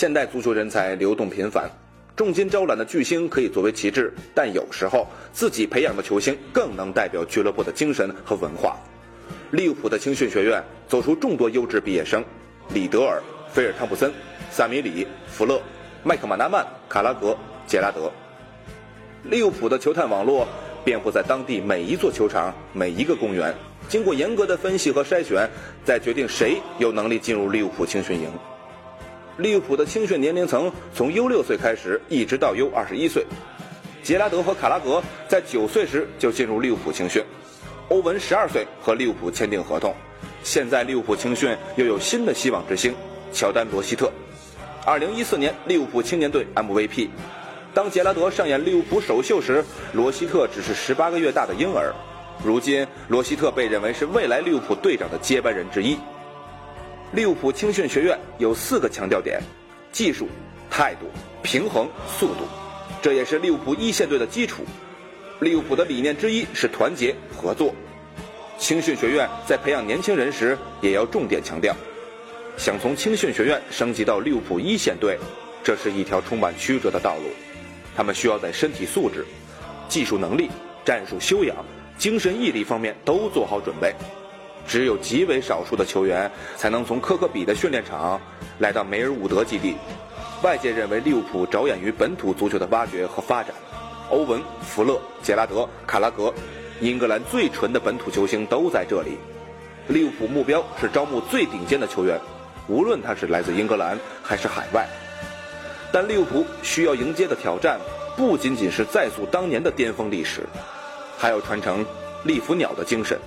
现代足球人才流动频繁，重金招揽的巨星可以作为旗帜，但有时候自己培养的球星更能代表俱乐部的精神和文化。利物浦的青训学院走出众多优质毕业生，里德尔、菲尔·汤普森、萨米里、福勒、麦克马纳曼、卡拉格、杰拉德。利物浦的球探网络遍布在当地每一座球场、每一个公园，经过严格的分析和筛选，再决定谁有能力进入利物浦青训营。利物浦的青训年龄层从 U 六岁开始，一直到 U 二十一岁。杰拉德和卡拉格在九岁时就进入利物浦青训。欧文十二岁和利物浦签订合同，现在利物浦青训又有新的希望之星乔丹罗希特，二零一四年利物浦青年队 MVP。当杰拉德上演利物浦首秀时，罗希特只是十八个月大的婴儿。如今，罗希特被认为是未来利物浦队长的接班人之一。利物浦青训学院有四个强调点：技术、态度、平衡、速度，这也是利物浦一线队的基础。利物浦的理念之一是团结合作。青训学院在培养年轻人时，也要重点强调，想从青训学院升级到利物浦一线队，这是一条充满曲折的道路。他们需要在身体素质、技术能力、战术修养、精神毅力方面都做好准备。只有极为少数的球员才能从科克比的训练场来到梅尔伍德基地。外界认为利物浦着眼于本土足球的挖掘和发展。欧文、福勒、杰拉德、卡拉格，英格兰最纯的本土球星都在这里。利物浦目标是招募最顶尖的球员，无论他是来自英格兰还是海外。但利物浦需要迎接的挑战不仅仅是再塑当年的巅峰历史，还要传承利弗鸟的精神。